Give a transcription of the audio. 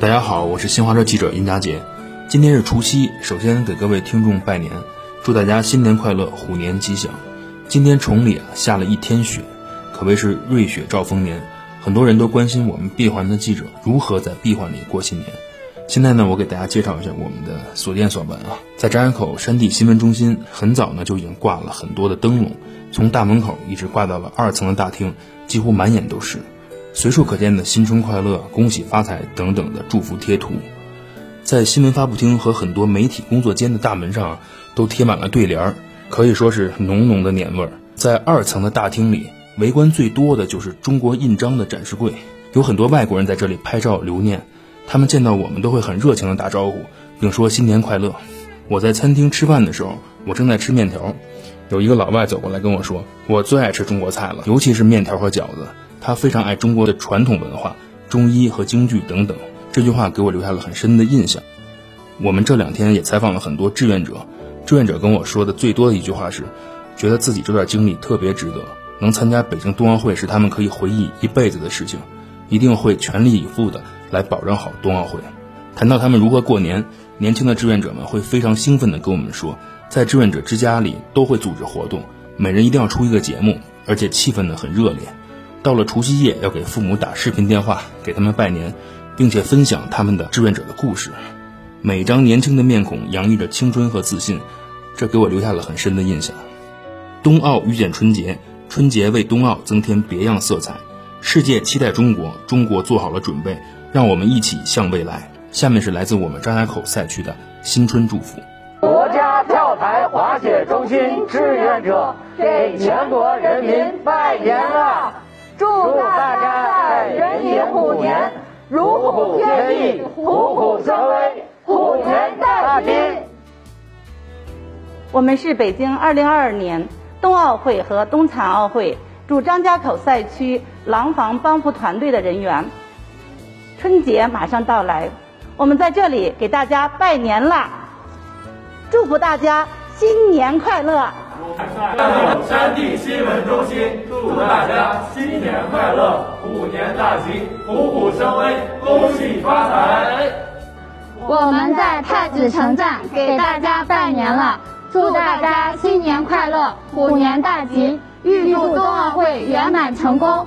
大家好，我是新华社记者殷佳杰。今天是除夕，首先给各位听众拜年，祝大家新年快乐，虎年吉祥。今天崇礼啊下了一天雪，可谓是瑞雪兆丰年。很多人都关心我们闭环的记者如何在闭环里过新年。现在呢，我给大家介绍一下我们的所见所闻啊。在张家口山地新闻中心，很早呢就已经挂了很多的灯笼，从大门口一直挂到了二层的大厅，几乎满眼都是。随处可见的“新春快乐”“恭喜发财”等等的祝福贴图，在新闻发布厅和很多媒体工作间的大门上都贴满了对联儿，可以说是浓浓的年味儿。在二层的大厅里，围观最多的就是中国印章的展示柜，有很多外国人在这里拍照留念。他们见到我们都会很热情的打招呼，并说新年快乐。我在餐厅吃饭的时候，我正在吃面条，有一个老外走过来跟我说：“我最爱吃中国菜了，尤其是面条和饺子。”他非常爱中国的传统文化、中医和京剧等等，这句话给我留下了很深的印象。我们这两天也采访了很多志愿者，志愿者跟我说的最多的一句话是，觉得自己这段经历特别值得，能参加北京冬奥会是他们可以回忆一辈子的事情，一定会全力以赴的来保障好冬奥会。谈到他们如何过年，年轻的志愿者们会非常兴奋地跟我们说，在志愿者之家里都会组织活动，每人一定要出一个节目，而且气氛呢很热烈。到了除夕夜，要给父母打视频电话，给他们拜年，并且分享他们的志愿者的故事。每张年轻的面孔洋溢着青春和自信，这给我留下了很深的印象。冬奥遇见春节，春节为冬奥增添别样色彩。世界期待中国，中国做好了准备，让我们一起向未来。下面是来自我们张家口赛区的新春祝福。国家跳台滑雪中心志愿者给全国人民拜年了。如虎添翼、虎虎生威、虎年大吉！我们是北京2022年冬奥会和冬残奥会驻张家口赛区廊坊帮扶团队的人员。春节马上到来，我们在这里给大家拜年啦！祝福大家新年快乐！山地新闻中心祝大家新年快乐，虎年大吉，虎虎生威，恭喜发财！我们在太子城站给大家拜年了，祝大家新年快乐，虎年大吉，预祝冬奥会圆满成功。